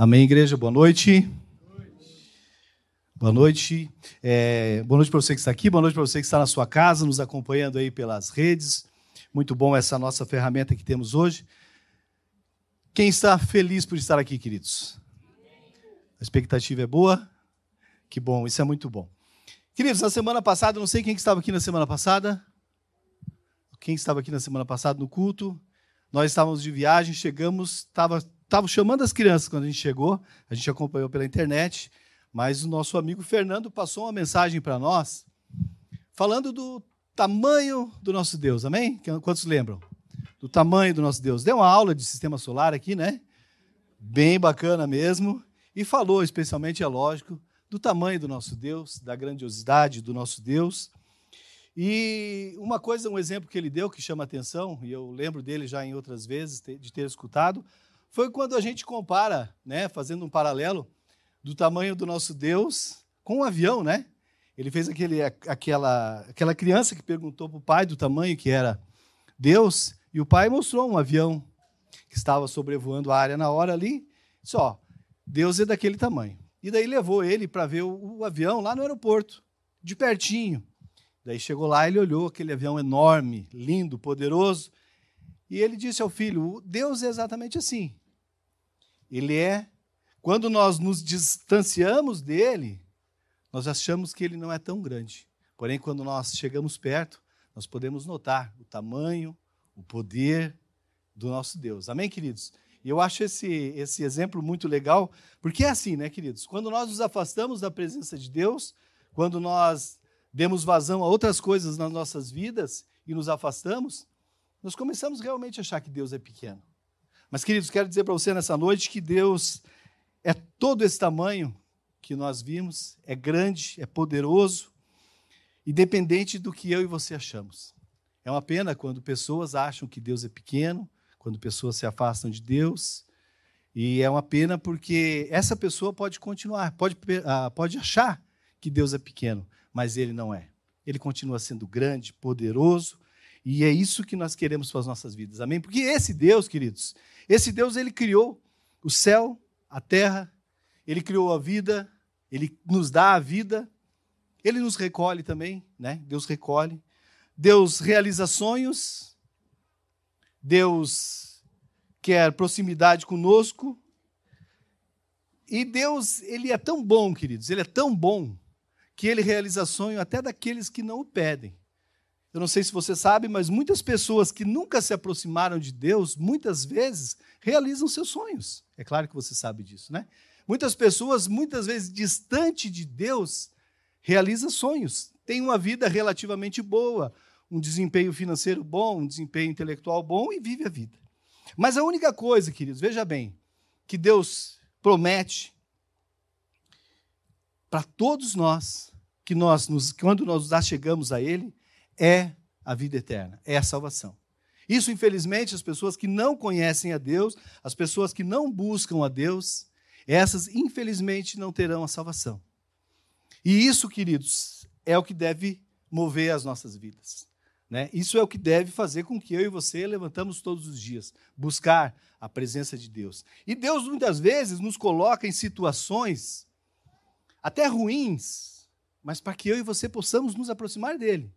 Amém, igreja? Boa noite. Boa noite. É, boa noite para você que está aqui, boa noite para você que está na sua casa, nos acompanhando aí pelas redes. Muito bom essa nossa ferramenta que temos hoje. Quem está feliz por estar aqui, queridos? A expectativa é boa? Que bom, isso é muito bom. Queridos, na semana passada, não sei quem estava aqui na semana passada. Quem estava aqui na semana passada no culto? Nós estávamos de viagem, chegamos, estava estava chamando as crianças quando a gente chegou, a gente acompanhou pela internet, mas o nosso amigo Fernando passou uma mensagem para nós, falando do tamanho do nosso Deus, amém? Quantos lembram? Do tamanho do nosso Deus. Deu uma aula de sistema solar aqui, né? Bem bacana mesmo. E falou, especialmente, é lógico, do tamanho do nosso Deus, da grandiosidade do nosso Deus. E uma coisa, um exemplo que ele deu que chama atenção, e eu lembro dele já em outras vezes de ter escutado, foi quando a gente compara, né, fazendo um paralelo do tamanho do nosso Deus com um avião, né? Ele fez aquele, aquela, aquela criança que perguntou para o pai do tamanho que era Deus, e o pai mostrou um avião que estava sobrevoando a área na hora ali. Só, Deus é daquele tamanho. E daí levou ele para ver o, o, avião lá no aeroporto, de pertinho. Daí chegou lá, ele olhou aquele avião enorme, lindo, poderoso, e ele disse ao filho: Deus é exatamente assim. Ele é. Quando nós nos distanciamos dele, nós achamos que ele não é tão grande. Porém, quando nós chegamos perto, nós podemos notar o tamanho, o poder do nosso Deus. Amém, queridos? E eu acho esse, esse exemplo muito legal, porque é assim, né, queridos? Quando nós nos afastamos da presença de Deus, quando nós demos vazão a outras coisas nas nossas vidas e nos afastamos, nós começamos realmente a achar que Deus é pequeno. Mas, queridos, quero dizer para você nessa noite que Deus é todo esse tamanho que nós vimos, é grande, é poderoso, independente do que eu e você achamos. É uma pena quando pessoas acham que Deus é pequeno, quando pessoas se afastam de Deus. E é uma pena porque essa pessoa pode continuar, pode, ah, pode achar que Deus é pequeno, mas ele não é. Ele continua sendo grande, poderoso, e é isso que nós queremos para as nossas vidas. Amém? Porque esse Deus, queridos, esse Deus, ele criou o céu, a terra, ele criou a vida, ele nos dá a vida, ele nos recolhe também, né? Deus recolhe. Deus realiza sonhos, Deus quer proximidade conosco. E Deus, ele é tão bom, queridos, ele é tão bom que ele realiza sonho até daqueles que não o pedem. Eu não sei se você sabe, mas muitas pessoas que nunca se aproximaram de Deus, muitas vezes, realizam seus sonhos. É claro que você sabe disso, né? Muitas pessoas, muitas vezes distante de Deus, realizam sonhos. Tem uma vida relativamente boa, um desempenho financeiro bom, um desempenho intelectual bom e vive a vida. Mas a única coisa, queridos, veja bem, que Deus promete para todos nós, que nós, nos, quando nós nos chegamos a Ele, é a vida eterna, é a salvação. Isso, infelizmente, as pessoas que não conhecem a Deus, as pessoas que não buscam a Deus, essas, infelizmente, não terão a salvação. E isso, queridos, é o que deve mover as nossas vidas. Né? Isso é o que deve fazer com que eu e você levantamos todos os dias, buscar a presença de Deus. E Deus, muitas vezes, nos coloca em situações até ruins, mas para que eu e você possamos nos aproximar dele.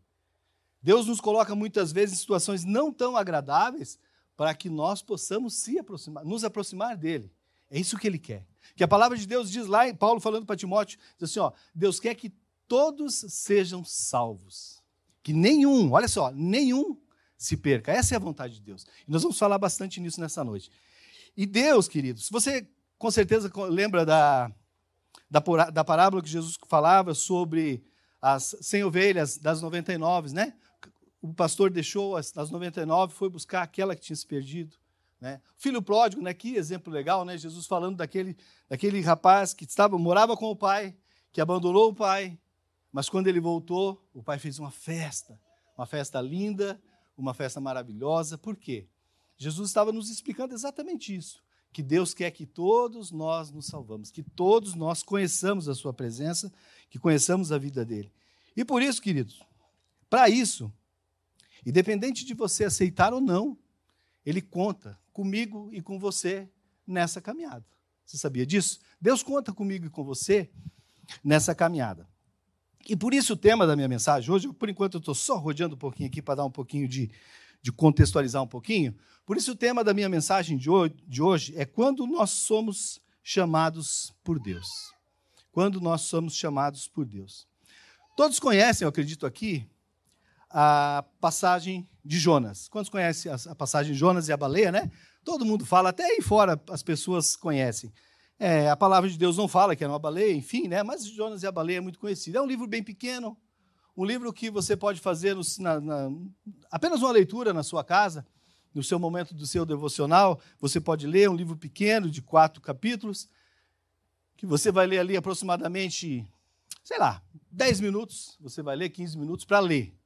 Deus nos coloca muitas vezes em situações não tão agradáveis para que nós possamos aproximar, nos aproximar dele. É isso que ele quer. Que a palavra de Deus diz lá, Paulo falando para Timóteo, diz assim, ó, Deus quer que todos sejam salvos. Que nenhum, olha só, nenhum se perca. Essa é a vontade de Deus. E nós vamos falar bastante nisso nessa noite. E Deus, queridos, você com certeza lembra da, da, da parábola que Jesus falava sobre as 100 ovelhas das 99, né? O pastor deixou as, as 99 foi buscar aquela que tinha se perdido. Né? Filho pródigo, né? que exemplo legal, né? Jesus falando daquele, daquele rapaz que estava morava com o pai, que abandonou o pai, mas quando ele voltou, o pai fez uma festa, uma festa linda, uma festa maravilhosa. Por quê? Jesus estava nos explicando exatamente isso, que Deus quer que todos nós nos salvamos, que todos nós conheçamos a sua presença, que conheçamos a vida dele. E por isso, queridos, para isso, Independente de você aceitar ou não, ele conta comigo e com você nessa caminhada. Você sabia disso? Deus conta comigo e com você nessa caminhada. E por isso o tema da minha mensagem hoje, por enquanto eu estou só rodeando um pouquinho aqui para dar um pouquinho de, de contextualizar um pouquinho. Por isso o tema da minha mensagem de hoje, de hoje é quando nós somos chamados por Deus. Quando nós somos chamados por Deus. Todos conhecem, eu acredito aqui, a passagem de Jonas. Quantos conhecem a passagem de Jonas e a baleia, né? Todo mundo fala, até aí fora as pessoas conhecem. É, a palavra de Deus não fala que era uma baleia, enfim, né? Mas Jonas e a baleia é muito conhecido. É um livro bem pequeno, um livro que você pode fazer no, na, na, apenas uma leitura na sua casa, no seu momento do seu devocional. Você pode ler um livro pequeno de quatro capítulos, que você vai ler ali aproximadamente, sei lá, 10 minutos. Você vai ler 15 minutos para ler.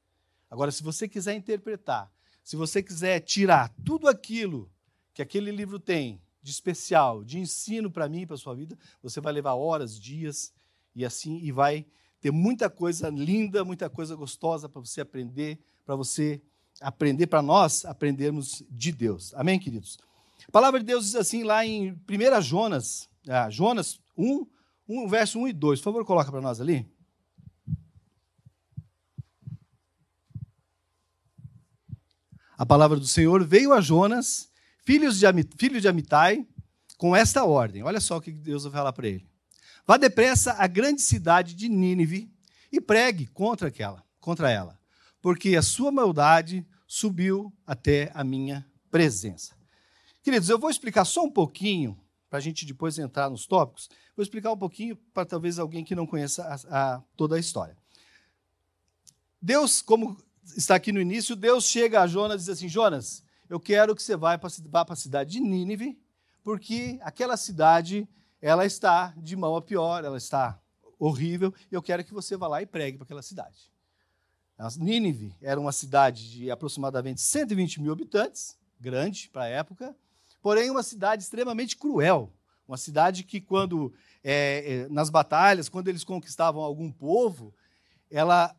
Agora, se você quiser interpretar, se você quiser tirar tudo aquilo que aquele livro tem de especial, de ensino para mim e para sua vida, você vai levar horas, dias e assim e vai ter muita coisa linda, muita coisa gostosa para você aprender, para você aprender, para nós aprendermos de Deus. Amém, queridos? A palavra de Deus diz assim lá em 1 Jonas, ah, Jonas 1, 1, verso 1 e 2. Por favor, coloca para nós ali. A palavra do Senhor veio a Jonas filho de Amitai, com esta ordem. Olha só o que Deus vai falar para ele. Vá depressa à grande cidade de Nínive e pregue contra aquela, contra ela, porque a sua maldade subiu até a minha presença. Queridos, eu vou explicar só um pouquinho, para a gente depois entrar nos tópicos, vou explicar um pouquinho para talvez alguém que não conheça a, a, toda a história. Deus, como está aqui no início, Deus chega a Jonas e diz assim: Jonas, eu quero que você vá para a cidade de Nínive, porque aquela cidade ela está de mal a pior, ela está horrível, e eu quero que você vá lá e pregue para aquela cidade. Nínive era uma cidade de aproximadamente 120 mil habitantes, grande para a época, porém uma cidade extremamente cruel, uma cidade que quando é, é, nas batalhas, quando eles conquistavam algum povo, ela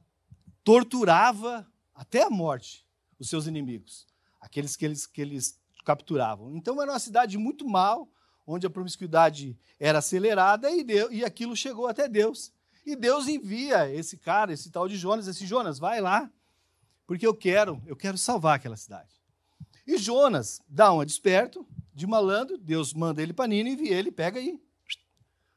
torturava até a morte os seus inimigos aqueles que eles, que eles capturavam. Então era uma cidade muito mal, onde a promiscuidade era acelerada e, Deus, e aquilo chegou até Deus. E Deus envia esse cara, esse tal de Jonas, esse Jonas, vai lá, porque eu quero, eu quero salvar aquela cidade. E Jonas dá uma desperto, de malandro, Deus manda ele para Nínive e ele pega e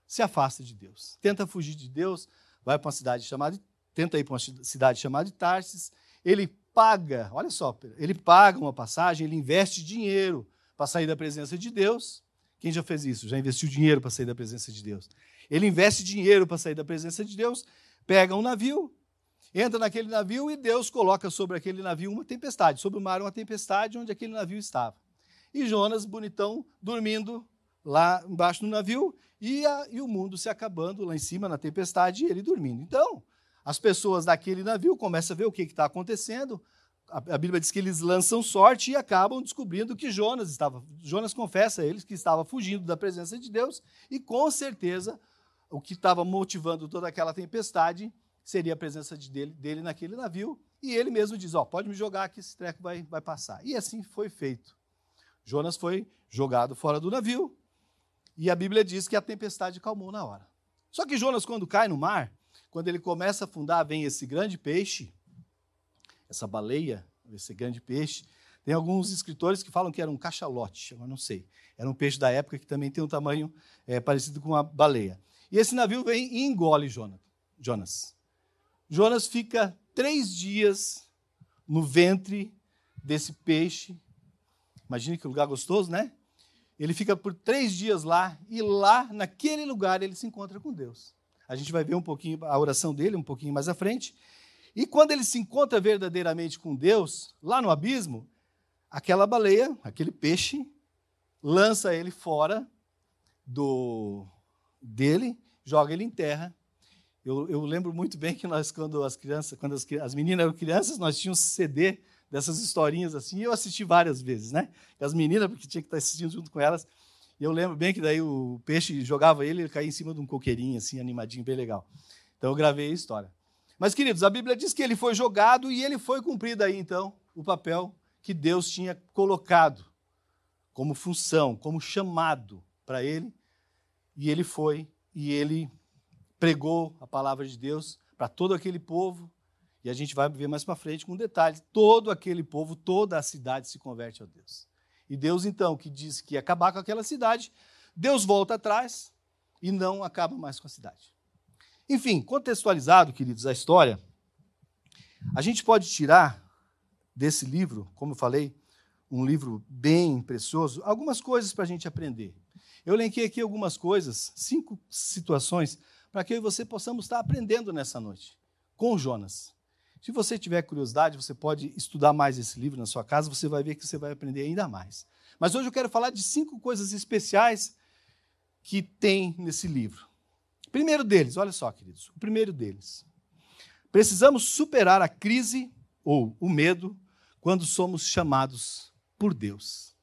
se afasta de Deus. Tenta fugir de Deus, vai para uma cidade chamada, tenta ir para uma cidade chamada Tarsis. Ele paga, olha só, ele paga uma passagem, ele investe dinheiro para sair da presença de Deus. Quem já fez isso? Já investiu dinheiro para sair da presença de Deus? Ele investe dinheiro para sair da presença de Deus, pega um navio, entra naquele navio e Deus coloca sobre aquele navio uma tempestade, sobre o mar uma tempestade onde aquele navio estava. E Jonas, bonitão, dormindo lá embaixo do navio e, a, e o mundo se acabando lá em cima na tempestade e ele dormindo. Então, as pessoas daquele navio começam a ver o que está acontecendo. A, a, Bíblia diz que eles lançam sorte e acabam descobrindo que Jonas estava. Jonas confessa a eles que estava fugindo da presença de Deus e com certeza o que estava motivando toda aquela tempestade seria a presença de dele, dele naquele navio. E ele mesmo diz: Ó, oh, pode me jogar que esse treco vai, vai passar. E assim foi feito. Jonas foi jogado fora do navio e a Bíblia diz que a tempestade calmou na hora. Só que Jonas, quando cai no mar, quando ele começa a afundar, vem esse grande peixe, essa baleia, esse grande peixe. Tem alguns escritores que falam que era um cachalote, eu não sei. Era um peixe da época que também tem um tamanho é, parecido com uma baleia. E esse navio vem e engole Jonas. Jonas fica três dias no ventre desse peixe. Imagine que lugar gostoso, né? Ele fica por três dias lá e lá, naquele lugar, ele se encontra com Deus. A gente vai ver um pouquinho a oração dele um pouquinho mais à frente. E quando ele se encontra verdadeiramente com Deus, lá no abismo, aquela baleia, aquele peixe, lança ele fora do dele, joga ele em terra. Eu, eu lembro muito bem que nós, quando as crianças, quando as, as meninas eram crianças, nós tínhamos CD dessas historinhas assim, e eu assisti várias vezes, né? As meninas, porque tinha que estar assistindo junto com elas, e eu lembro bem que daí o peixe jogava ele, ele caía em cima de um coqueirinho, assim, animadinho, bem legal. Então eu gravei a história. Mas, queridos, a Bíblia diz que ele foi jogado e ele foi cumprido aí, então, o papel que Deus tinha colocado como função, como chamado para ele, E ele foi e ele pregou a palavra de Deus para todo aquele povo. E a gente vai ver mais para frente com detalhes. Todo aquele povo, toda a cidade se converte a Deus. E Deus, então, que diz que ia acabar com aquela cidade, Deus volta atrás e não acaba mais com a cidade. Enfim, contextualizado, queridos, a história, a gente pode tirar desse livro, como eu falei, um livro bem precioso, algumas coisas para a gente aprender. Eu elenquei aqui algumas coisas, cinco situações, para que eu e você possamos estar aprendendo nessa noite com Jonas. Se você tiver curiosidade, você pode estudar mais esse livro na sua casa, você vai ver que você vai aprender ainda mais. Mas hoje eu quero falar de cinco coisas especiais que tem nesse livro. Primeiro deles, olha só, queridos, o primeiro deles. Precisamos superar a crise ou o medo quando somos chamados por Deus.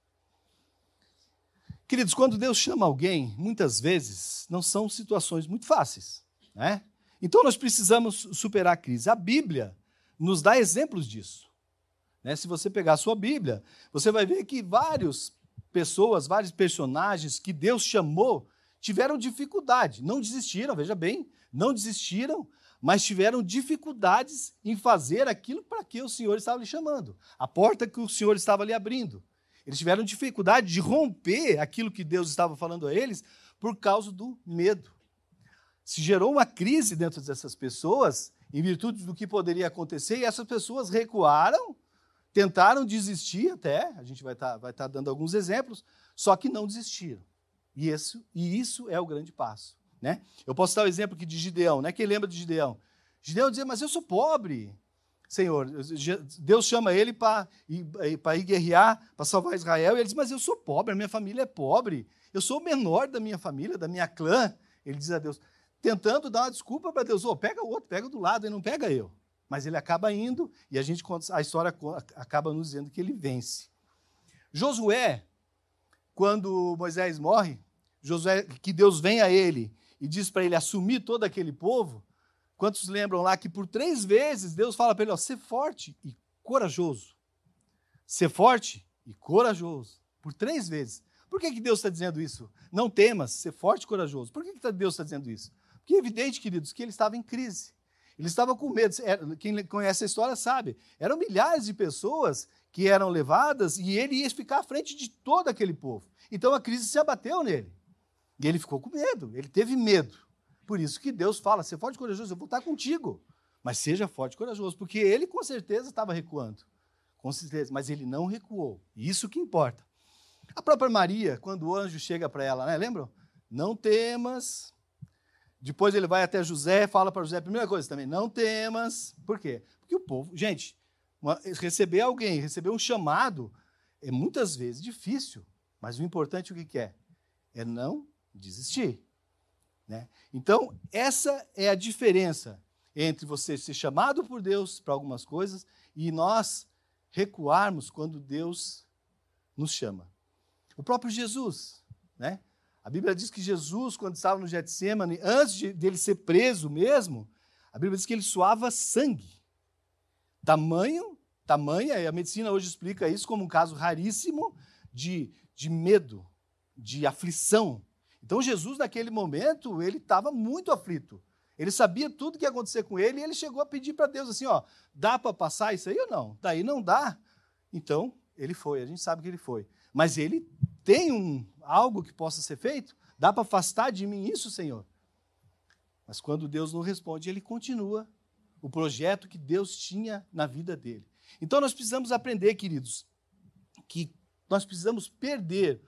Queridos, quando Deus chama alguém, muitas vezes não são situações muito fáceis, né? Então nós precisamos superar a crise. A Bíblia nos dá exemplos disso. Né? Se você pegar a sua Bíblia, você vai ver que várias pessoas, vários personagens que Deus chamou tiveram dificuldade, não desistiram, veja bem, não desistiram, mas tiveram dificuldades em fazer aquilo para que o Senhor estava lhe chamando, a porta que o Senhor estava lhe abrindo. Eles tiveram dificuldade de romper aquilo que Deus estava falando a eles por causa do medo. Se gerou uma crise dentro dessas pessoas, em virtude do que poderia acontecer, e essas pessoas recuaram, tentaram desistir até, a gente vai estar tá, vai tá dando alguns exemplos, só que não desistiram. E isso, e isso é o grande passo. Né? Eu posso dar o exemplo aqui de Gideão. Né? Quem lembra de Gideão? Gideão dizia, mas eu sou pobre. Senhor, Deus chama ele para ir guerrear, para salvar Israel, e ele diz, mas eu sou pobre, a minha família é pobre, eu sou o menor da minha família, da minha clã. Ele diz a Deus, tentando dar uma desculpa para Deus, oh, pega o outro, pega do lado, e não pega eu. Mas ele acaba indo, e a gente a história acaba nos dizendo que ele vence. Josué, quando Moisés morre, Josué, que Deus vem a ele e diz para ele assumir todo aquele povo, quantos lembram lá que por três vezes Deus fala para ele: ó, ser forte e corajoso. Ser forte e corajoso. Por três vezes. Por que, que Deus está dizendo isso? Não temas, ser forte e corajoso. Por que, que Deus está dizendo isso? Porque é evidente, queridos, que ele estava em crise. Ele estava com medo. Quem conhece a história sabe. Eram milhares de pessoas que eram levadas e ele ia ficar à frente de todo aquele povo. Então a crise se abateu nele. E ele ficou com medo, ele teve medo. Por isso que Deus fala: ser forte e corajoso, eu vou estar contigo. Mas seja forte e corajoso, porque ele com certeza estava recuando. Com certeza, mas ele não recuou. Isso que importa. A própria Maria, quando o anjo chega para ela, né? Lembram? Não temas. Depois ele vai até José, fala para José, primeira coisa também, não temas. Por quê? Porque o povo, gente, receber alguém, receber um chamado, é muitas vezes difícil. Mas o importante o que é? É não desistir. Né? Então, essa é a diferença entre você ser chamado por Deus para algumas coisas e nós recuarmos quando Deus nos chama. O próprio Jesus, né? A Bíblia diz que Jesus, quando estava no Getsemane, antes de, dele ser preso mesmo, a Bíblia diz que ele suava sangue. Tamanho, tamanha, e a medicina hoje explica isso como um caso raríssimo de, de medo, de aflição, então Jesus, naquele momento, ele estava muito aflito. Ele sabia tudo o que ia acontecer com ele e ele chegou a pedir para Deus assim: ó, dá para passar isso aí ou não? Daí não dá. Então, ele foi, a gente sabe que ele foi. Mas ele tem um, algo que possa ser feito? Dá para afastar de mim isso, Senhor? Mas quando Deus não responde, ele continua o projeto que Deus tinha na vida dele. Então nós precisamos aprender, queridos, que nós precisamos perder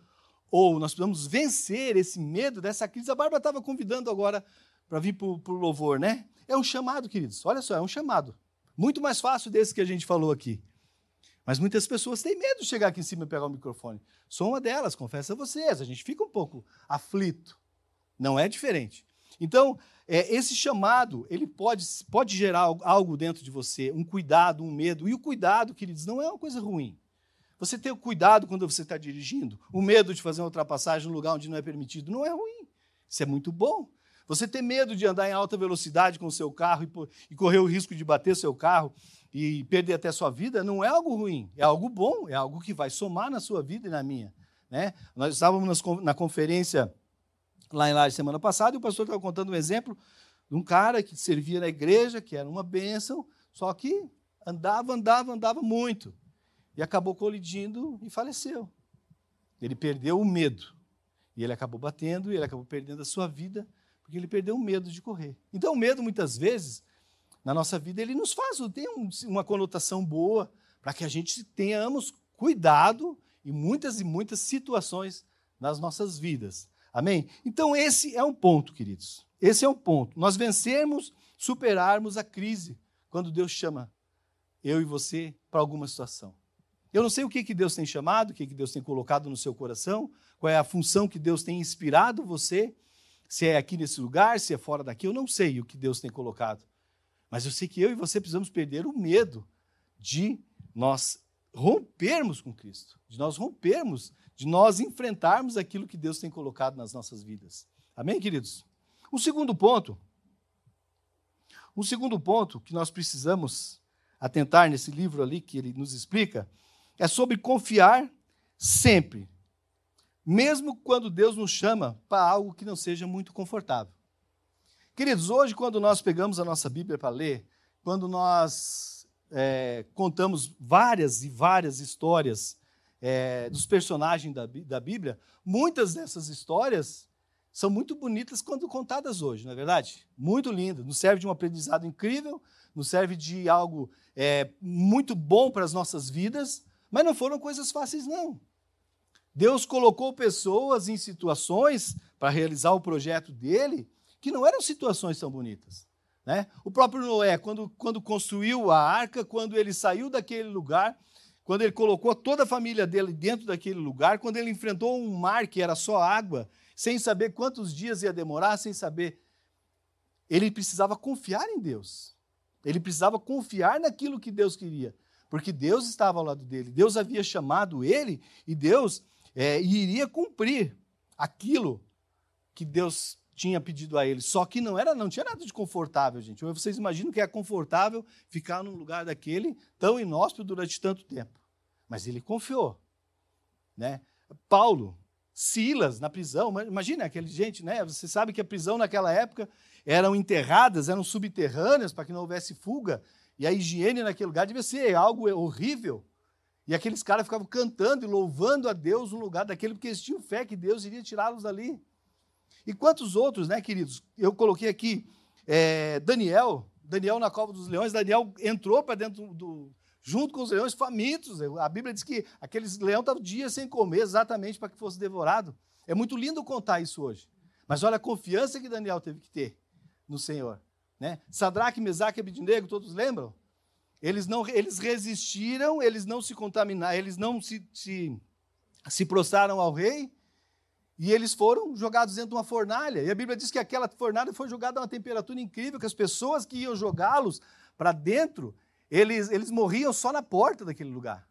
ou nós precisamos vencer esse medo dessa crise. A Bárbara estava convidando agora para vir para o louvor, né? É um chamado, queridos. Olha só, é um chamado. Muito mais fácil desse que a gente falou aqui. Mas muitas pessoas têm medo de chegar aqui em cima e pegar o microfone. Sou uma delas, confesso a vocês. A gente fica um pouco aflito. Não é diferente. Então, é, esse chamado, ele pode, pode gerar algo dentro de você, um cuidado, um medo. E o cuidado, queridos, não é uma coisa ruim. Você ter cuidado quando você está dirigindo. O medo de fazer uma ultrapassagem no lugar onde não é permitido não é ruim. Isso é muito bom. Você ter medo de andar em alta velocidade com o seu carro e, correr o risco de bater seu carro e perder até sua vida não é algo ruim, é algo bom, é algo que vai somar na sua vida e na minha. Né? Nós estávamos na conferência lá em Laje semana passada, e o pastor estava contando um exemplo de um cara que servia na igreja, que era uma bênção, só que andava, andava, andava muito. E acabou colidindo e faleceu. Ele perdeu o medo. E ele acabou batendo, e ele acabou perdendo a sua vida, porque ele perdeu o medo de correr. Então, o medo, muitas vezes, na nossa vida, ele nos faz, tem uma conotação boa, para que a gente tenhamos cuidado em muitas e muitas situações nas nossas vidas. Amém? Então, esse é um ponto, queridos. Esse é um ponto. Nós vencermos, superarmos a crise quando Deus chama eu e você para alguma situação. Eu não sei o que, que Deus tem chamado, o que, que Deus tem colocado no seu coração, qual é a função que Deus tem inspirado você, se é aqui nesse lugar, se é fora daqui, eu não sei o que Deus tem colocado. Mas eu sei que eu e você precisamos perder o medo de nós rompermos com Cristo, de nós rompermos, de nós enfrentarmos aquilo que Deus tem colocado nas nossas vidas. Amém, queridos? O segundo ponto, o segundo ponto que nós precisamos atentar nesse livro ali que ele nos explica é sobre confiar sempre, mesmo quando Deus nos chama para algo que não seja muito confortável. Queridos, hoje, quando nós pegamos a nossa Bíblia para ler, quando nós é, contamos várias e várias histórias é, dos personagens da, da Bíblia, muitas dessas histórias são muito bonitas quando contadas hoje, não é verdade? Muito lindo, nos serve de um aprendizado incrível, nos serve de algo é, muito bom para as nossas vidas, mas não foram coisas fáceis, não. Deus colocou pessoas em situações para realizar o projeto dele que não eram situações tão bonitas. Né? O próprio Noé, quando, quando construiu a arca, quando ele saiu daquele lugar, quando ele colocou toda a família dele dentro daquele lugar, quando ele enfrentou um mar que era só água, sem saber quantos dias ia demorar, sem saber. Ele precisava confiar em Deus. Ele precisava confiar naquilo que Deus queria, porque Deus estava ao lado dele. Deus havia chamado ele e Deus é, iria cumprir aquilo que Deus tinha pedido a ele. Só que não era, não tinha nada de confortável, gente. Vocês imaginam que é confortável ficar num lugar daquele tão inóspito durante tanto tempo. Mas ele confiou, né? Paulo, Silas na prisão, imagina aquele gente, né? Você sabe que a prisão naquela época eram enterradas, eram subterrâneas para que não houvesse fuga, e a higiene naquele lugar devia ser algo horrível. E aqueles caras ficavam cantando e louvando a Deus no lugar daquele, porque eles tinham fé que Deus iria tirá-los dali. E quantos outros, né, queridos? Eu coloquei aqui é, Daniel, Daniel na cova dos leões, Daniel entrou para dentro do, junto com os leões famintos. A Bíblia diz que aqueles leões estavam dias sem comer, exatamente para que fosse devorado. É muito lindo contar isso hoje. Mas olha a confiança que Daniel teve que ter no Senhor. Né? Sadraque, Mesaque e todos lembram? Eles não, eles resistiram, eles não se contaminaram, eles não se, se, se prostraram ao rei, e eles foram jogados dentro de uma fornalha. E a Bíblia diz que aquela fornalha foi jogada a uma temperatura incrível, que as pessoas que iam jogá-los para dentro, eles, eles morriam só na porta daquele lugar.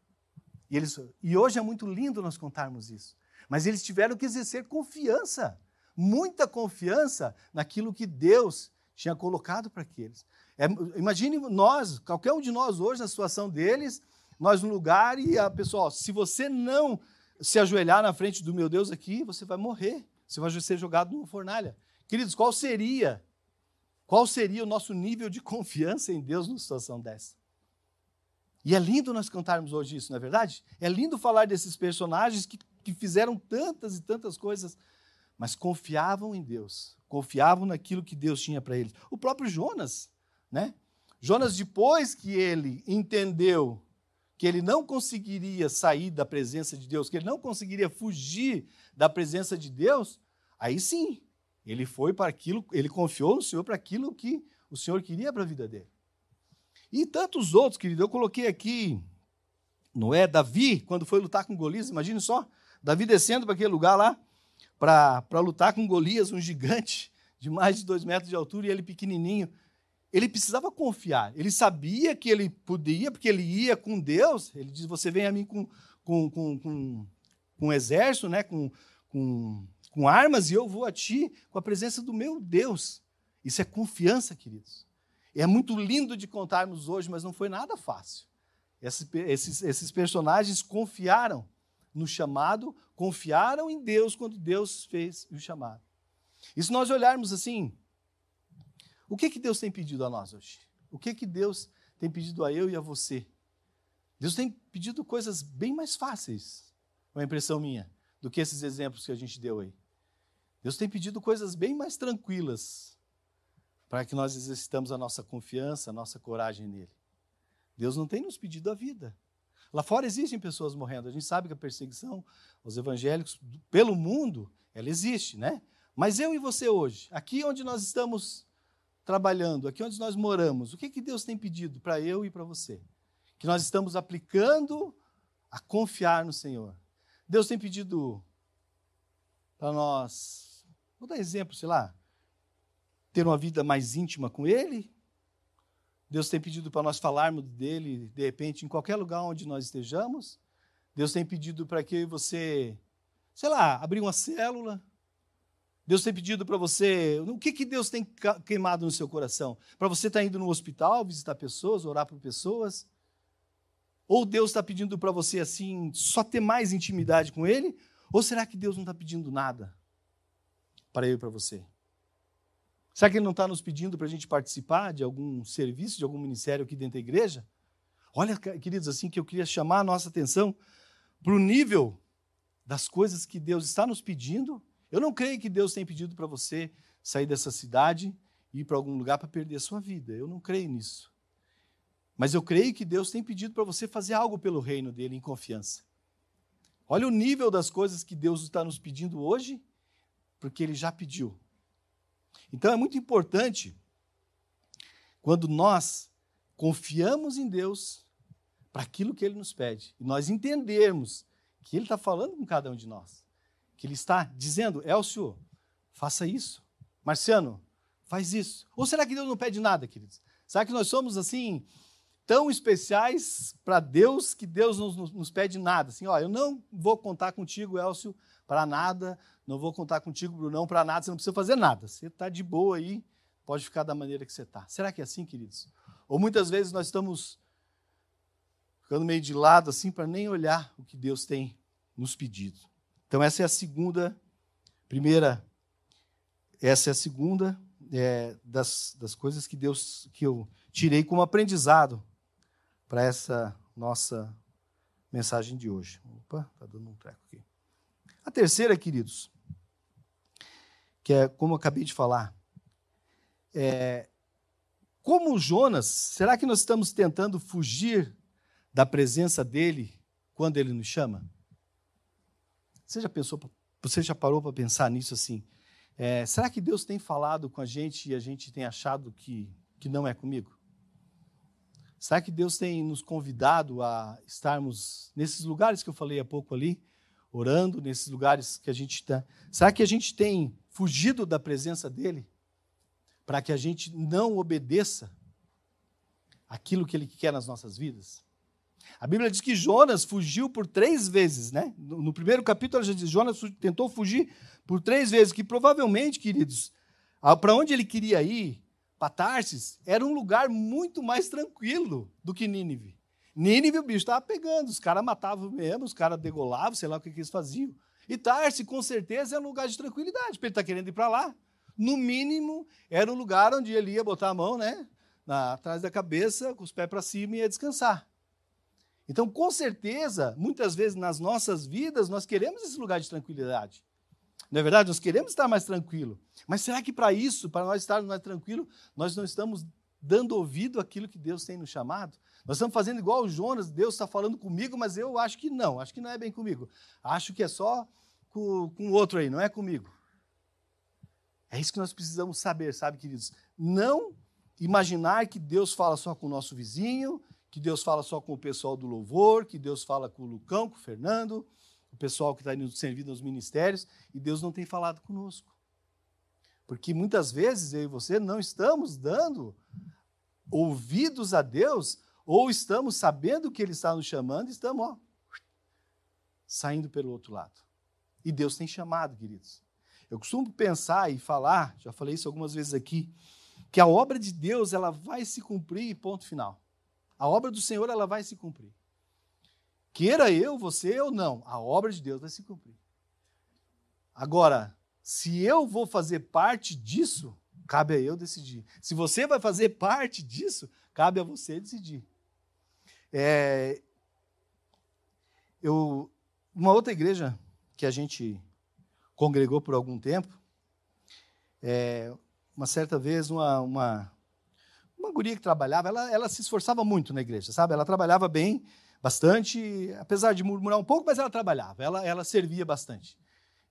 E, eles, e hoje é muito lindo nós contarmos isso. Mas eles tiveram que exercer confiança, muita confiança naquilo que Deus tinha colocado para aqueles. É, imagine nós, qualquer um de nós hoje, na situação deles, nós no lugar e a pessoa, se você não se ajoelhar na frente do meu Deus aqui, você vai morrer. Você vai ser jogado numa fornalha. Queridos, qual seria qual seria o nosso nível de confiança em Deus numa situação dessa? E é lindo nós cantarmos hoje isso, não é verdade? É lindo falar desses personagens que, que fizeram tantas e tantas coisas, mas confiavam em Deus, confiavam naquilo que Deus tinha para eles. O próprio Jonas, né? Jonas, depois que ele entendeu que ele não conseguiria sair da presença de Deus, que ele não conseguiria fugir da presença de Deus, aí sim, ele foi para aquilo, ele confiou no Senhor para aquilo que o Senhor queria para a vida dele. E tantos outros, querido, eu coloquei aqui, não é? Davi, quando foi lutar com Golias, imagine só, Davi descendo para aquele lugar lá, para lutar com Golias, um gigante de mais de dois metros de altura, e ele pequenininho ele precisava confiar. Ele sabia que ele podia, porque ele ia com Deus. Ele diz: Você vem a mim com, com, com, com, com um exército, né? com, com, com armas, e eu vou a ti com a presença do meu Deus. Isso é confiança, queridos. É muito lindo de contarmos hoje, mas não foi nada fácil. Esses, esses, esses personagens confiaram no chamado, confiaram em Deus quando Deus fez o chamado. E se nós olharmos assim, o que, que Deus tem pedido a nós hoje? O que, que Deus tem pedido a eu e a você? Deus tem pedido coisas bem mais fáceis, uma impressão minha, do que esses exemplos que a gente deu aí. Deus tem pedido coisas bem mais tranquilas para que nós exercitamos a nossa confiança, a nossa coragem nele. Deus não tem nos pedido a vida. Lá fora existem pessoas morrendo. A gente sabe que a perseguição aos evangélicos pelo mundo, ela existe, né? Mas eu e você hoje, aqui onde nós estamos trabalhando, aqui onde nós moramos, o que, que Deus tem pedido para eu e para você? Que nós estamos aplicando a confiar no Senhor. Deus tem pedido para nós, vou dar exemplo, sei lá, ter uma vida mais íntima com Ele, Deus tem pedido para nós falarmos dele, de repente, em qualquer lugar onde nós estejamos. Deus tem pedido para que você, sei lá, abrir uma célula. Deus tem pedido para você. O que, que Deus tem queimado no seu coração? Para você estar tá indo no hospital, visitar pessoas, orar por pessoas? Ou Deus está pedindo para você, assim, só ter mais intimidade com Ele? Ou será que Deus não está pedindo nada para eu e para você? Será que ele não está nos pedindo para a gente participar de algum serviço, de algum ministério aqui dentro da igreja? Olha, queridos, assim que eu queria chamar a nossa atenção para o nível das coisas que Deus está nos pedindo. Eu não creio que Deus tenha pedido para você sair dessa cidade e ir para algum lugar para perder a sua vida. Eu não creio nisso. Mas eu creio que Deus tem pedido para você fazer algo pelo reino dele em confiança. Olha o nível das coisas que Deus está nos pedindo hoje, porque ele já pediu. Então é muito importante quando nós confiamos em Deus para aquilo que Ele nos pede e nós entendermos que Ele está falando com cada um de nós, que Ele está dizendo, Elcio, faça isso, Marciano, faz isso. Ou será que Deus não pede nada, queridos? Será que nós somos assim tão especiais para Deus que Deus não nos, pede nada? Assim, ó, eu não vou contar contigo, Elcio, para nada, não vou contar contigo, Brunão, para nada, você não precisa fazer nada. Você está de boa aí, pode ficar da maneira que você está. Será que é assim, queridos? Ou muitas vezes nós estamos ficando meio de lado assim para nem olhar o que Deus tem nos pedido. Então essa é a segunda, primeira, essa é a segunda é, das, das coisas que Deus que eu tirei como aprendizado para essa nossa mensagem de hoje. Opa, tá dando um treco aqui. A terceira, queridos, que é como eu acabei de falar. É, como Jonas, será que nós estamos tentando fugir da presença dele quando ele nos chama? Você já pensou, você já parou para pensar nisso assim? É, será que Deus tem falado com a gente e a gente tem achado que, que não é comigo? Será que Deus tem nos convidado a estarmos nesses lugares que eu falei há pouco ali, orando, nesses lugares que a gente está? Será que a gente tem fugido da presença dele, para que a gente não obedeça aquilo que ele quer nas nossas vidas? A Bíblia diz que Jonas fugiu por três vezes, né? No primeiro capítulo, Jonas tentou fugir por três vezes, que provavelmente, queridos, para onde ele queria ir, para Tarsis, era um lugar muito mais tranquilo do que Nínive. Nínive o bicho estava pegando, os caras matavam mesmo, os caras degolavam, sei lá o que, que eles faziam. E Tarse, com certeza, é um lugar de tranquilidade, porque ele está querendo ir para lá. No mínimo, era um lugar onde ele ia botar a mão né, na, atrás da cabeça, com os pés para cima e ia descansar. Então, com certeza, muitas vezes nas nossas vidas, nós queremos esse lugar de tranquilidade. Não é verdade? Nós queremos estar mais tranquilo. Mas será que para isso, para nós estarmos mais tranquilos, nós não estamos dando ouvido àquilo que Deus tem nos chamado? Nós estamos fazendo igual o Jonas, Deus está falando comigo, mas eu acho que não, acho que não é bem comigo. Acho que é só com o outro aí, não é comigo. É isso que nós precisamos saber, sabe, queridos? Não imaginar que Deus fala só com o nosso vizinho, que Deus fala só com o pessoal do louvor, que Deus fala com o Lucão, com o Fernando, o pessoal que está indo servindo nos ministérios, e Deus não tem falado conosco. Porque muitas vezes eu e você não estamos dando ouvidos a Deus ou estamos sabendo que Ele está nos chamando e estamos ó, saindo pelo outro lado. E Deus tem chamado, queridos. Eu costumo pensar e falar, já falei isso algumas vezes aqui, que a obra de Deus ela vai se cumprir, ponto final. A obra do Senhor ela vai se cumprir. Queira eu, você ou não, a obra de Deus vai se cumprir. Agora, se eu vou fazer parte disso, cabe a eu decidir. Se você vai fazer parte disso, cabe a você decidir. É, eu, uma outra igreja que a gente congregou por algum tempo, é, uma certa vez, uma, uma, uma guria que trabalhava, ela, ela se esforçava muito na igreja, sabe? Ela trabalhava bem, bastante, apesar de murmurar um pouco, mas ela trabalhava, ela, ela servia bastante.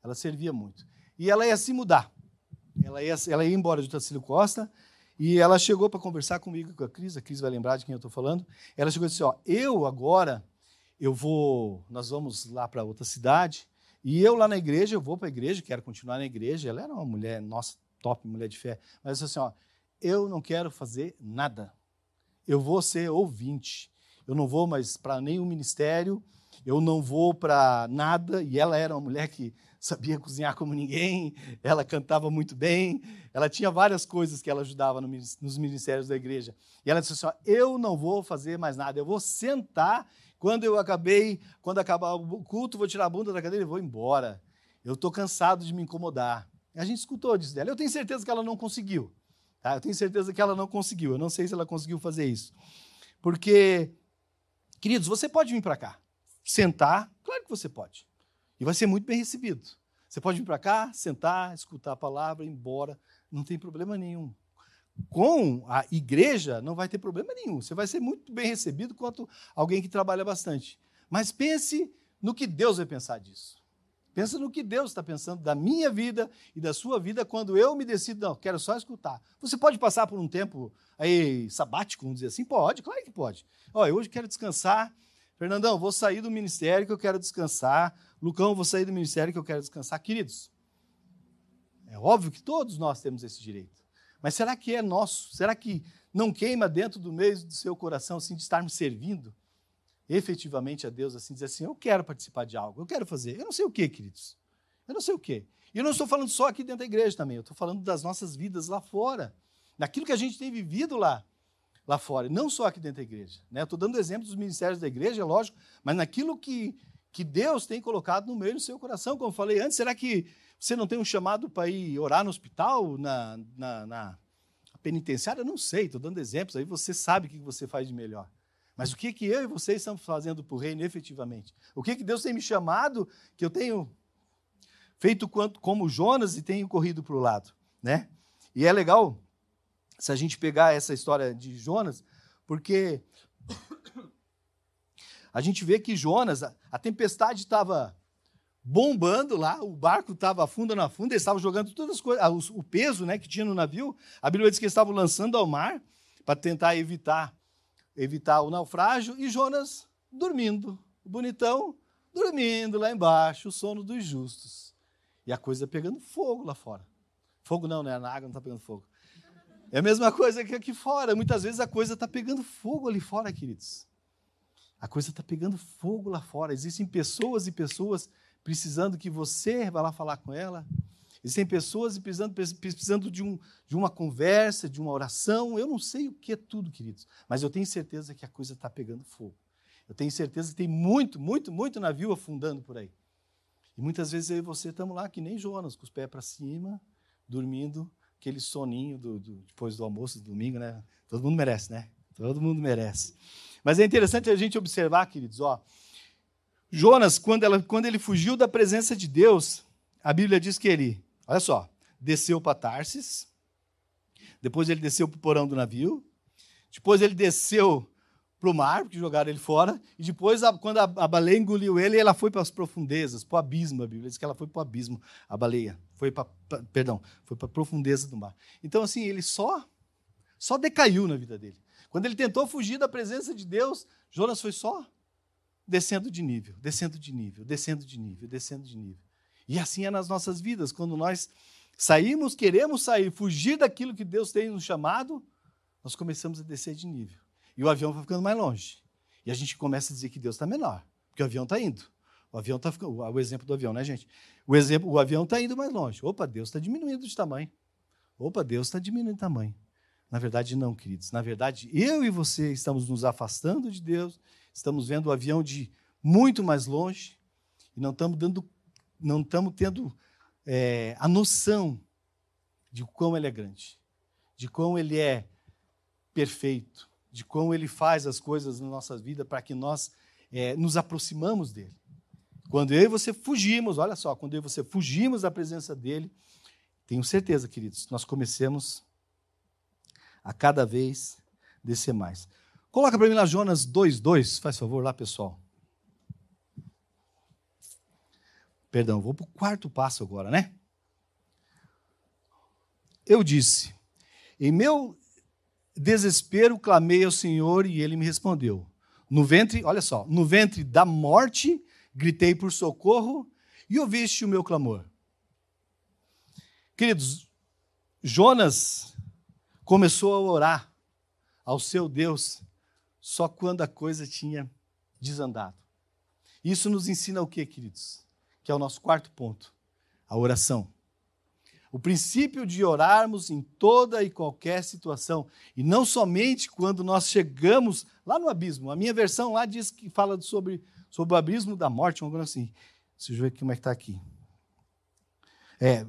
Ela servia muito. E ela ia se mudar. Ela ia, ela ia embora de Tacílio Costa e ela chegou para conversar comigo com a Cris, a Cris vai lembrar de quem eu estou falando. Ela chegou e disse: Ó, eu agora, eu vou, nós vamos lá para outra cidade, e eu lá na igreja, eu vou para a igreja, quero continuar na igreja. Ela era uma mulher, nossa, top, mulher de fé. Mas assim, ó, eu não quero fazer nada. Eu vou ser ouvinte. Eu não vou mais para nenhum ministério, eu não vou para nada. E ela era uma mulher que sabia cozinhar como ninguém, ela cantava muito bem, ela tinha várias coisas que ela ajudava nos ministérios da igreja. E ela disse assim: Eu não vou fazer mais nada, eu vou sentar. Quando eu acabei, quando acabar o culto, vou tirar a bunda da cadeira e vou embora. Eu estou cansado de me incomodar. A gente escutou disso dela. Eu tenho certeza que ela não conseguiu. Tá? Eu tenho certeza que ela não conseguiu. Eu não sei se ela conseguiu fazer isso. Porque, queridos, você pode vir para cá, sentar, claro que você pode. E vai ser muito bem recebido. Você pode vir para cá, sentar, escutar a palavra, ir embora, não tem problema nenhum. Com a igreja, não vai ter problema nenhum. Você vai ser muito bem recebido quanto alguém que trabalha bastante. Mas pense no que Deus vai pensar disso. Pensa no que Deus está pensando da minha vida e da sua vida quando eu me decido, não, quero só escutar. Você pode passar por um tempo aí sabático, vamos dizer assim? Pode, claro que pode. Olha, hoje quero descansar. Fernandão, vou sair do ministério que eu quero descansar. Lucão, vou sair do ministério que eu quero descansar. Queridos, é óbvio que todos nós temos esse direito. Mas será que é nosso? Será que não queima dentro do meio do seu coração assim, de estar me servindo efetivamente a Deus, assim, dizer assim: eu quero participar de algo, eu quero fazer. Eu não sei o que, queridos. Eu não sei o que. E eu não estou falando só aqui dentro da igreja também, eu estou falando das nossas vidas lá fora, daquilo que a gente tem vivido lá lá fora, não só aqui dentro da igreja. Né? Estou dando exemplos dos ministérios da igreja, é lógico, mas naquilo que que Deus tem colocado no meio do seu coração. Como falei antes, será que você não tem um chamado para ir orar no hospital, na, na, na penitenciária? Eu não sei, estou dando exemplos, aí você sabe o que você faz de melhor. Mas o que, que eu e você estamos fazendo para o reino efetivamente? O que, que Deus tem me chamado, que eu tenho feito quanto, como Jonas e tenho corrido para o lado? Né? E é legal se a gente pegar essa história de Jonas, porque a gente vê que Jonas, a, a tempestade estava bombando lá, o barco estava afundando na funda, eles estavam jogando todas as coisas, o peso né, que tinha no navio. A Bíblia diz que eles estavam lançando ao mar para tentar evitar, evitar o naufrágio, e Jonas dormindo, bonitão dormindo lá embaixo, o sono dos justos. E a coisa pegando fogo lá fora. Fogo não, né? Na água não está pegando fogo. É a mesma coisa que aqui fora. Muitas vezes a coisa está pegando fogo ali fora, queridos. A coisa está pegando fogo lá fora. Existem pessoas e pessoas precisando que você vá lá falar com ela. Existem pessoas precisando, precisando de, um, de uma conversa, de uma oração. Eu não sei o que é tudo, queridos, mas eu tenho certeza que a coisa está pegando fogo. Eu tenho certeza que tem muito, muito, muito navio afundando por aí. E muitas vezes eu e você estamos lá que nem Jonas, com os pés para cima, dormindo, aquele soninho do, do, depois do almoço, do domingo, né? Todo mundo merece, né? Todo mundo merece. Mas é interessante a gente observar, queridos, ó. Jonas, quando, ela, quando ele fugiu da presença de Deus, a Bíblia diz que ele, olha só, desceu para Tarsis, depois ele desceu para o porão do navio, depois ele desceu para o mar, porque jogaram ele fora, e depois, quando a, baleia engoliu ele, ela foi para as profundezas, para o abismo, a Bíblia diz que ela foi para o abismo, a baleia, foi para, perdão, foi para a profundeza do mar. Então, assim, ele só, só decaiu na vida dele. Quando ele tentou fugir da presença de Deus, Jonas foi só descendo de nível, descendo de nível, descendo de nível, descendo de nível. E assim é nas nossas vidas, quando nós saímos, queremos sair, fugir daquilo que Deus tem nos chamado, nós começamos a descer de nível. E o avião vai ficando mais longe. E a gente começa a dizer que Deus está menor, porque o avião está indo. O avião está ficando. O exemplo do avião, né, gente? O, exemplo, o avião está indo mais longe. Opa, Deus está diminuindo de tamanho. Opa, Deus está diminuindo de tamanho. Na verdade, não, queridos. Na verdade, eu e você estamos nos afastando de Deus, estamos vendo o avião de muito mais longe e não estamos dando, não estamos tendo é, a noção de quão ele é grande, de quão ele é perfeito, de como ele faz as coisas na nossa vida para que nós é, nos aproximamos dele. Quando eu e você fugimos, olha só, quando eu e você fugimos da presença dele, tenho certeza, queridos, nós comecemos a cada vez descer mais. Coloca para mim lá Jonas 2,2, faz favor lá, pessoal. Perdão, vou para o quarto passo agora, né? Eu disse: Em meu desespero clamei ao Senhor e ele me respondeu. No ventre, olha só, no ventre da morte gritei por socorro e ouviste o meu clamor. Queridos, Jonas começou a orar ao seu Deus só quando a coisa tinha desandado. Isso nos ensina o que, queridos? Que é o nosso quarto ponto: a oração. O princípio de orarmos em toda e qualquer situação, e não somente quando nós chegamos lá no abismo. A minha versão lá diz que fala sobre, sobre o abismo da morte, coisa assim. Deixa eu ver como é que está aqui. É,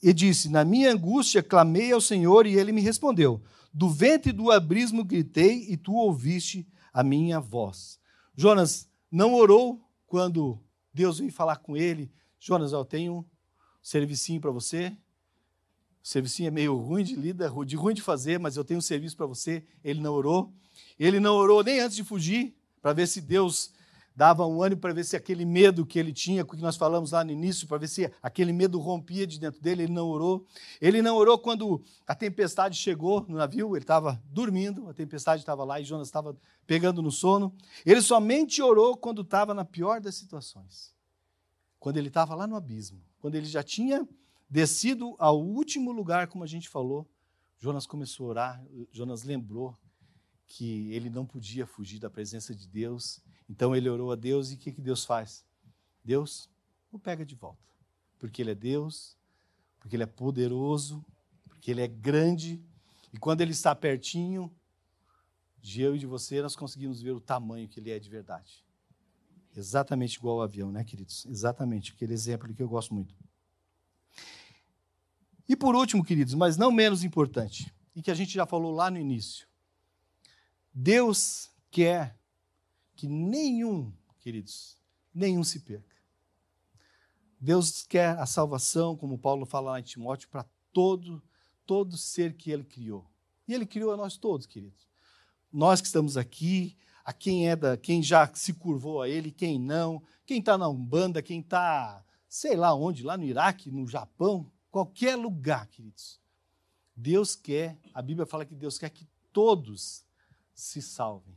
e disse: Na minha angústia clamei ao Senhor e ele me respondeu. Do ventre do abismo gritei e tu ouviste a minha voz. Jonas não orou quando Deus veio falar com ele. Jonas, eu tenho um servicinho para você. O serviço é meio ruim de lida, de ruim de fazer, mas eu tenho um serviço para você. Ele não orou. Ele não orou nem antes de fugir, para ver se Deus dava um ânimo, para ver se aquele medo que ele tinha, que nós falamos lá no início, para ver se aquele medo rompia de dentro dele. Ele não orou. Ele não orou quando a tempestade chegou no navio, ele estava dormindo, a tempestade estava lá e Jonas estava pegando no sono. Ele somente orou quando estava na pior das situações. Quando ele estava lá no abismo, quando ele já tinha Descido ao último lugar, como a gente falou, Jonas começou a orar, Jonas lembrou que ele não podia fugir da presença de Deus, então ele orou a Deus e o que, que Deus faz? Deus o pega de volta, porque ele é Deus, porque ele é poderoso, porque ele é grande, e quando ele está pertinho de eu e de você, nós conseguimos ver o tamanho que ele é de verdade. Exatamente igual ao avião, né, queridos? Exatamente, aquele exemplo que eu gosto muito. E por último, queridos, mas não menos importante, e que a gente já falou lá no início, Deus quer que nenhum, queridos, nenhum se perca. Deus quer a salvação, como Paulo fala lá em Timóteo, para todo, todo ser que ele criou. E ele criou a nós todos, queridos. Nós que estamos aqui, a quem é da, quem já se curvou a ele, quem não, quem está na Umbanda, quem está, sei lá onde, lá no Iraque, no Japão, Qualquer lugar, queridos. Deus quer, a Bíblia fala que Deus quer que todos se salvem.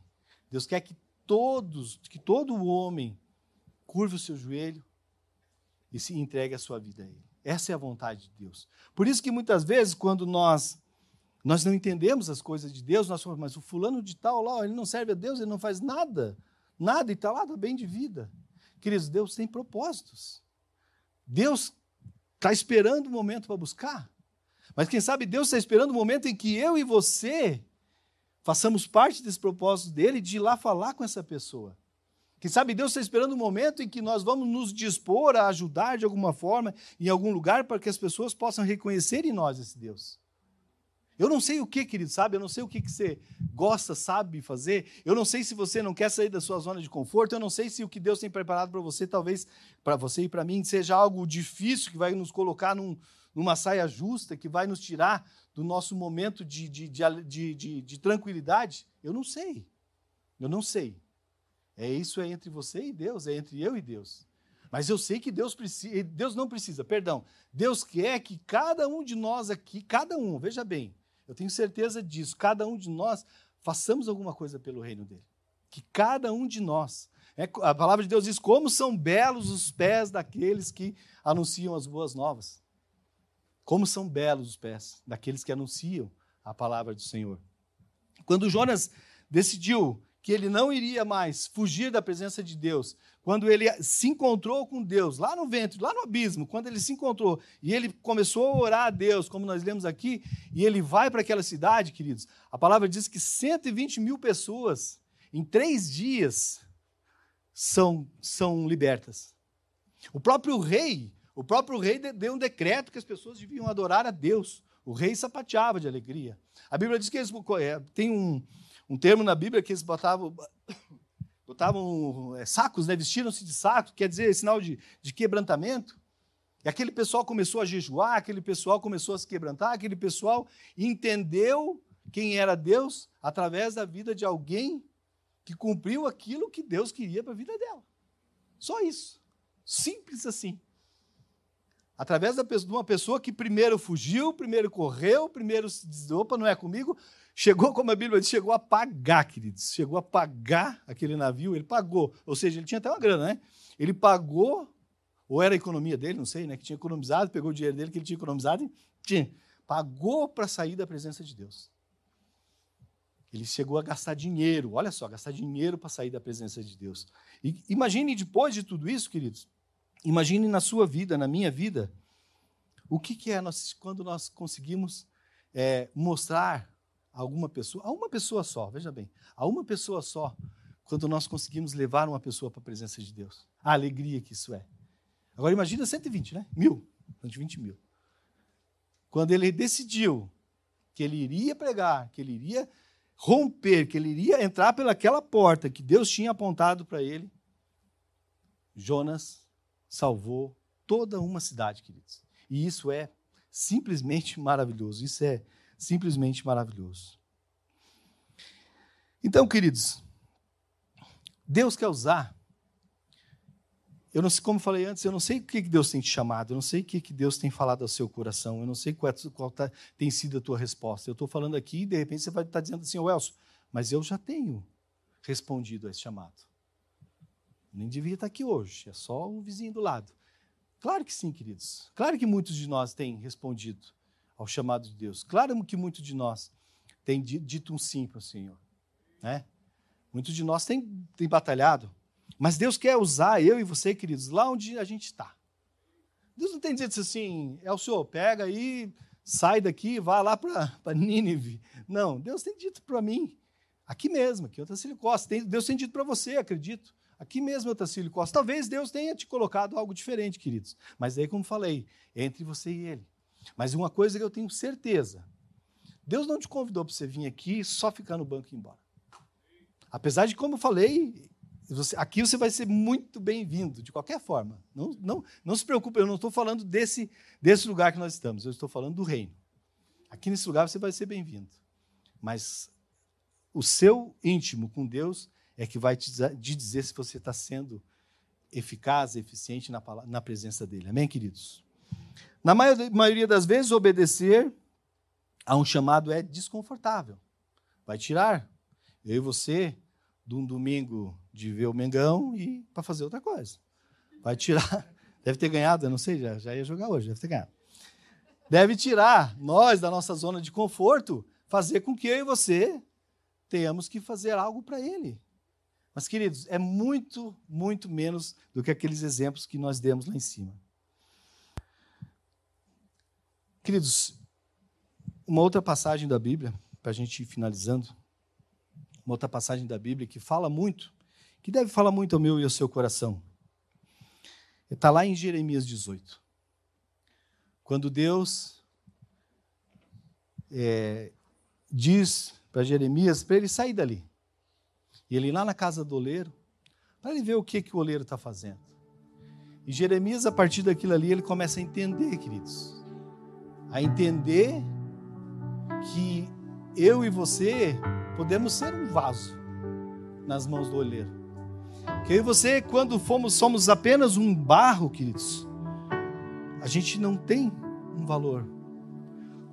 Deus quer que todos, que todo homem curve o seu joelho e se entregue a sua vida a Ele. Essa é a vontade de Deus. Por isso que muitas vezes, quando nós nós não entendemos as coisas de Deus, nós falamos, mas o fulano de tal lá, ele não serve a Deus, ele não faz nada, nada, e está lá, está bem de vida. Queridos, Deus tem propósitos. Deus Está esperando o momento para buscar. Mas quem sabe Deus está esperando o momento em que eu e você façamos parte desse propósito dele de ir lá falar com essa pessoa. Quem sabe Deus está esperando o momento em que nós vamos nos dispor a ajudar de alguma forma em algum lugar para que as pessoas possam reconhecer em nós esse Deus. Eu não sei o que, querido, sabe? Eu não sei o que, que você gosta, sabe fazer. Eu não sei se você não quer sair da sua zona de conforto. Eu não sei se o que Deus tem preparado para você, talvez para você e para mim, seja algo difícil que vai nos colocar num, numa saia justa, que vai nos tirar do nosso momento de, de, de, de, de tranquilidade. Eu não sei. Eu não sei. É isso é entre você e Deus, é entre eu e Deus. Mas eu sei que Deus precisa, Deus não precisa, perdão. Deus quer que cada um de nós aqui, cada um, veja bem, eu tenho certeza disso. Cada um de nós façamos alguma coisa pelo reino dele. Que cada um de nós. É, a palavra de Deus diz: como são belos os pés daqueles que anunciam as boas novas. Como são belos os pés daqueles que anunciam a palavra do Senhor. Quando Jonas decidiu que ele não iria mais fugir da presença de Deus. Quando ele se encontrou com Deus, lá no ventre, lá no abismo, quando ele se encontrou e ele começou a orar a Deus, como nós lemos aqui, e ele vai para aquela cidade, queridos, a palavra diz que 120 mil pessoas em três dias são, são libertas. O próprio rei, O próprio rei deu um decreto que as pessoas deviam adorar a Deus. O rei sapateava de alegria. A Bíblia diz que eles é, tem um, um termo na Bíblia que eles botavam, botavam é, sacos, né? vestiram-se de saco, quer dizer, sinal de, de quebrantamento. E aquele pessoal começou a jejuar, aquele pessoal começou a se quebrantar, aquele pessoal entendeu quem era Deus através da vida de alguém que cumpriu aquilo que Deus queria para a vida dela. Só isso. Simples assim. Através de uma pessoa que primeiro fugiu, primeiro correu, primeiro se disse, opa, não é comigo, chegou, como a Bíblia diz, chegou a pagar, queridos. Chegou a pagar aquele navio, ele pagou. Ou seja, ele tinha até uma grana, né? Ele pagou ou era a economia dele, não sei, né? Que tinha economizado, pegou o dinheiro dele que ele tinha economizado e tinha, pagou para sair da presença de Deus. Ele chegou a gastar dinheiro, olha só, gastar dinheiro para sair da presença de Deus. E imagine depois de tudo isso, queridos, imagine na sua vida, na minha vida, o que, que é nós, quando nós conseguimos é, mostrar a alguma pessoa, a uma pessoa só, veja bem, a uma pessoa só, quando nós conseguimos levar uma pessoa para a presença de Deus. A alegria que isso é. Agora imagina 120, né? Mil. 120 mil. Quando ele decidiu que ele iria pregar, que ele iria romper, que ele iria entrar pelaquela porta que Deus tinha apontado para ele, Jonas salvou toda uma cidade, queridos. E isso é simplesmente maravilhoso. Isso é simplesmente maravilhoso. Então, queridos, Deus quer usar eu não sei, como falei antes, eu não sei o que Deus tem te chamado, eu não sei o que Deus tem falado ao seu coração, eu não sei qual, é, qual tá, tem sido a tua resposta. Eu estou falando aqui e de repente você vai estar tá dizendo assim, Elcio, mas eu já tenho respondido a esse chamado. Nem devia estar aqui hoje, é só um vizinho do lado. Claro que sim, queridos. Claro que muitos de nós têm respondido ao chamado de Deus. Claro que muitos de nós têm dito um sim para o Senhor. Né? Muitos de nós têm, têm batalhado mas Deus quer usar eu e você, queridos, lá onde a gente está. Deus não tem dito assim, é o Senhor, pega aí, sai daqui, vá lá para Nínive. Não, Deus tem dito para mim, aqui mesmo, aqui em Otacílio Costa. Deus tem dito para você, acredito. Aqui mesmo, Otacílio Costa. Talvez Deus tenha te colocado algo diferente, queridos. Mas aí, como falei, entre você e Ele. Mas uma coisa que eu tenho certeza: Deus não te convidou para você vir aqui só ficar no banco e ir embora. Apesar de, como eu falei, você, aqui você vai ser muito bem-vindo, de qualquer forma. Não, não, não se preocupe, eu não estou falando desse, desse lugar que nós estamos, eu estou falando do reino. Aqui nesse lugar você vai ser bem-vindo. Mas o seu íntimo com Deus é que vai te dizer se você está sendo eficaz, eficiente na, na presença dele. Amém, queridos? Na maioria das vezes, obedecer a um chamado é desconfortável. Vai tirar eu e você de um domingo de ver o Mengão e para fazer outra coisa. Vai tirar. Deve ter ganhado, eu não sei, já, já ia jogar hoje, deve ter ganhado. Deve tirar nós da nossa zona de conforto, fazer com que eu e você tenhamos que fazer algo para ele. Mas, queridos, é muito, muito menos do que aqueles exemplos que nós demos lá em cima. Queridos, uma outra passagem da Bíblia, para a gente ir finalizando, uma outra passagem da Bíblia que fala muito que deve falar muito ao meu e ao seu coração. Está lá em Jeremias 18. Quando Deus é, diz para Jeremias para ele sair dali. E ele lá na casa do oleiro, para ele ver o que, que o oleiro está fazendo. E Jeremias, a partir daquilo ali, ele começa a entender, queridos. A entender que eu e você podemos ser um vaso nas mãos do oleiro. Que eu e você, quando fomos, somos apenas um barro, queridos, a gente não tem um valor.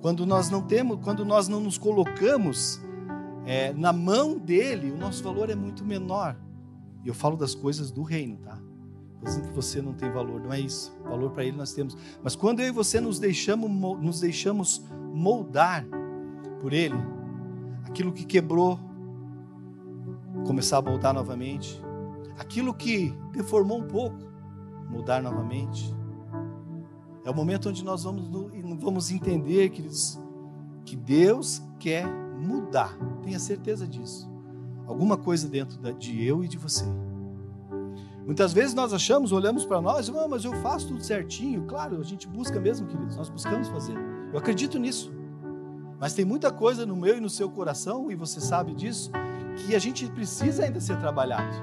Quando nós não temos, quando nós não nos colocamos é, na mão dele, o nosso valor é muito menor. E eu falo das coisas do reino, tá? Dizendo que você não tem valor, não é isso. Valor para ele nós temos. Mas quando eu e você nos deixamos, nos deixamos moldar por ele, aquilo que quebrou, começar a moldar novamente, aquilo que deformou um pouco, mudar novamente. É o momento onde nós vamos, vamos entender, queridos, que Deus quer mudar. Tenha certeza disso. Alguma coisa dentro de eu e de você. Muitas vezes nós achamos, olhamos para nós, ah, mas eu faço tudo certinho. Claro, a gente busca mesmo, queridos, nós buscamos fazer. Eu acredito nisso. Mas tem muita coisa no meu e no seu coração, e você sabe disso, que a gente precisa ainda ser trabalhado.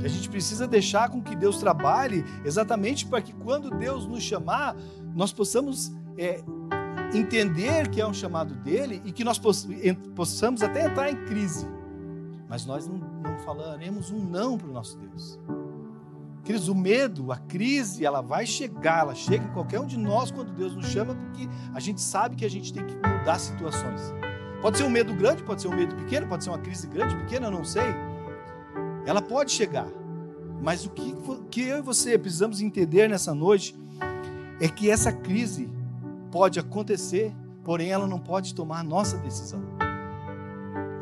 Que a gente precisa deixar com que Deus trabalhe exatamente para que quando Deus nos chamar, nós possamos é, entender que é um chamado dele e que nós possamos até entrar em crise. Mas nós não, não falaremos um não para o nosso Deus. Queridos, o medo, a crise, ela vai chegar, ela chega em qualquer um de nós quando Deus nos chama, porque a gente sabe que a gente tem que mudar situações. Pode ser um medo grande, pode ser um medo pequeno, pode ser uma crise grande, pequena, eu não sei. Ela pode chegar. Mas o que, que eu e você precisamos entender nessa noite é que essa crise pode acontecer, porém ela não pode tomar nossa decisão.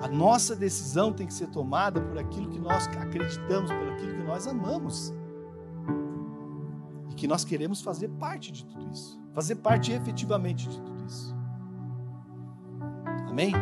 A nossa decisão tem que ser tomada por aquilo que nós acreditamos, por aquilo que nós amamos. E que nós queremos fazer parte de tudo isso. Fazer parte efetivamente de tudo isso. Amém?